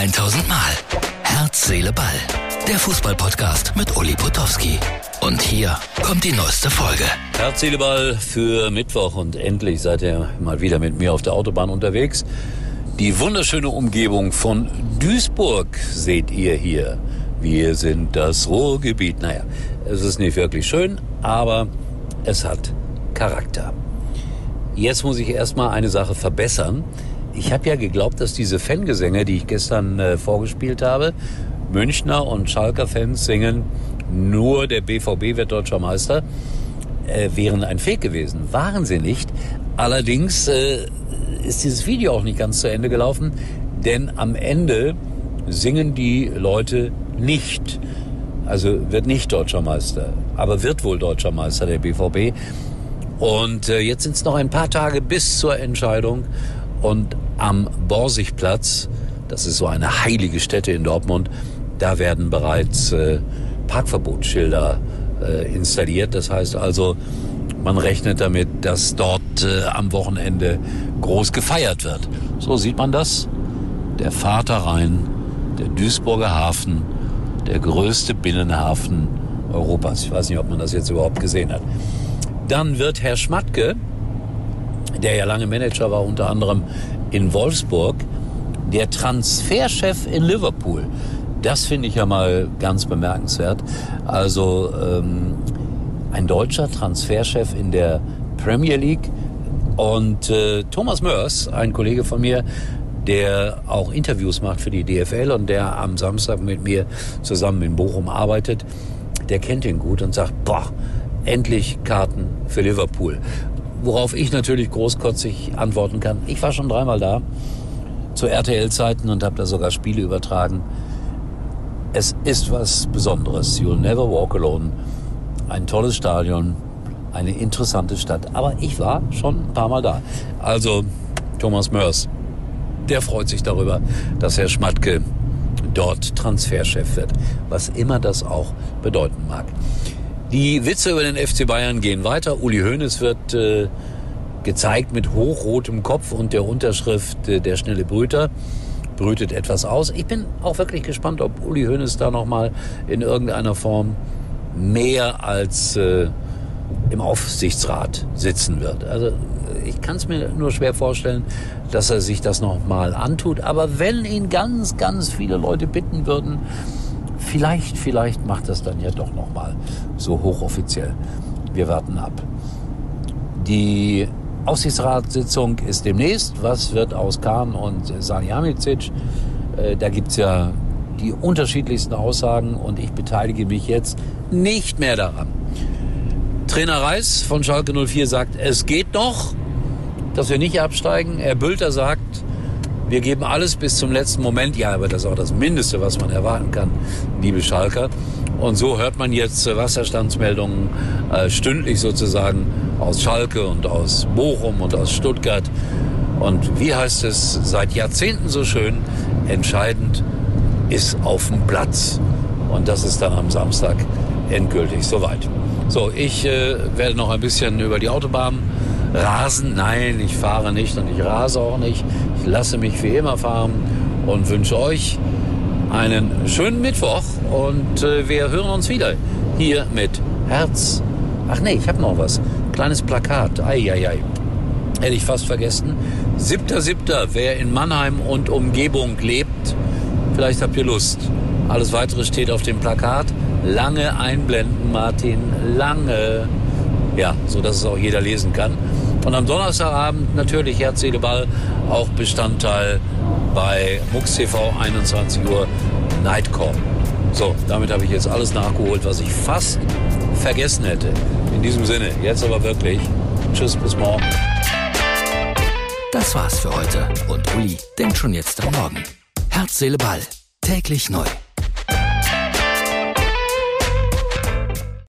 1000 Mal. Herz, Seele, Ball. Der Fußballpodcast mit Uli Potowski. Und hier kommt die neueste Folge. Herz, Seele, Ball für Mittwoch und endlich seid ihr mal wieder mit mir auf der Autobahn unterwegs. Die wunderschöne Umgebung von Duisburg seht ihr hier. Wir sind das Ruhrgebiet. Naja, es ist nicht wirklich schön, aber es hat Charakter. Jetzt muss ich erstmal eine Sache verbessern. Ich habe ja geglaubt, dass diese Fangesänge, die ich gestern äh, vorgespielt habe, Münchner und Schalker Fans singen, nur der BVB wird deutscher Meister, äh, wären ein Fake gewesen. Waren sie nicht. Allerdings äh, ist dieses Video auch nicht ganz zu Ende gelaufen, denn am Ende singen die Leute nicht. Also wird nicht deutscher Meister, aber wird wohl deutscher Meister der BVB. Und äh, jetzt sind es noch ein paar Tage bis zur Entscheidung. Und am Borsigplatz, das ist so eine heilige Stätte in Dortmund, da werden bereits äh, Parkverbotsschilder äh, installiert. Das heißt also, man rechnet damit, dass dort äh, am Wochenende groß gefeiert wird. So sieht man das. Der Vaterrhein, der Duisburger Hafen, der größte Binnenhafen Europas. Ich weiß nicht, ob man das jetzt überhaupt gesehen hat. Dann wird Herr Schmatke, der ja lange Manager war, unter anderem in Wolfsburg, der Transferchef in Liverpool. Das finde ich ja mal ganz bemerkenswert. Also ähm, ein deutscher Transferchef in der Premier League. Und äh, Thomas Mörs, ein Kollege von mir, der auch Interviews macht für die DFL und der am Samstag mit mir zusammen in Bochum arbeitet, der kennt ihn gut und sagt, boah, endlich Karten für Liverpool. Worauf ich natürlich großkotzig antworten kann, ich war schon dreimal da zu RTL-Zeiten und habe da sogar Spiele übertragen. Es ist was Besonderes. You'll never walk alone. Ein tolles Stadion, eine interessante Stadt. Aber ich war schon ein paar Mal da. Also Thomas Mörs, der freut sich darüber, dass Herr Schmatke dort Transferchef wird. Was immer das auch bedeuten mag. Die Witze über den FC Bayern gehen weiter. Uli Hoeneß wird äh, gezeigt mit hochrotem Kopf und der Unterschrift äh, Der schnelle Brüter brütet etwas aus. Ich bin auch wirklich gespannt, ob Uli Hoeneß da nochmal in irgendeiner Form mehr als äh, im Aufsichtsrat sitzen wird. Also ich kann es mir nur schwer vorstellen, dass er sich das nochmal antut. Aber wenn ihn ganz, ganz viele Leute bitten würden, vielleicht, vielleicht macht das dann ja doch nochmal so hochoffiziell. Wir warten ab. Die Aufsichtsratssitzung ist demnächst. Was wird aus Kahn und Salihamidzic? Äh, da gibt's ja die unterschiedlichsten Aussagen und ich beteilige mich jetzt nicht mehr daran. Trainer Reis von Schalke 04 sagt, es geht noch, dass wir nicht absteigen. Herr Bülter sagt, wir geben alles bis zum letzten Moment. Ja, aber das ist auch das Mindeste, was man erwarten kann, liebe Schalker. Und so hört man jetzt Wasserstandsmeldungen äh, stündlich sozusagen aus Schalke und aus Bochum und aus Stuttgart. Und wie heißt es seit Jahrzehnten so schön, entscheidend ist auf dem Platz. Und das ist dann am Samstag endgültig soweit. So, ich äh, werde noch ein bisschen über die Autobahn rasen. Nein, ich fahre nicht und ich rase auch nicht. Ich lasse mich wie immer fahren und wünsche euch einen schönen Mittwoch und äh, wir hören uns wieder hier mit Herz. Ach nee, ich habe noch was. Kleines Plakat. Eieiei. Hätte ich fast vergessen. Siebter, siebter. Wer in Mannheim und Umgebung lebt, vielleicht habt ihr Lust. Alles weitere steht auf dem Plakat. Lange einblenden, Martin. Lange. Ja, so dass es auch jeder lesen kann. Und am Donnerstagabend natürlich Herz, Seele, Ball auch Bestandteil bei MUX TV 21 Uhr Nightcall. So, damit habe ich jetzt alles nachgeholt, was ich fast vergessen hätte. In diesem Sinne, jetzt aber wirklich. Tschüss, bis morgen. Das war's für heute und Uli denkt schon jetzt am Morgen. Herz, Seele, Ball. Täglich neu.